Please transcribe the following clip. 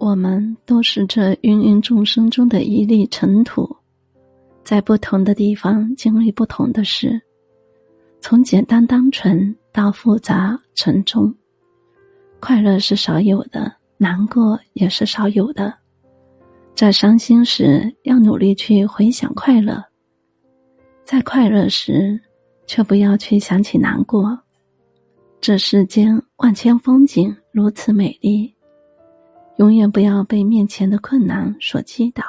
我们都是这芸芸众生中的一粒尘土，在不同的地方经历不同的事，从简单单纯到复杂沉重。快乐是少有的，难过也是少有的。在伤心时，要努力去回想快乐；在快乐时，却不要去想起难过。这世间万千风景如此美丽，永远不要被面前的困难所击倒。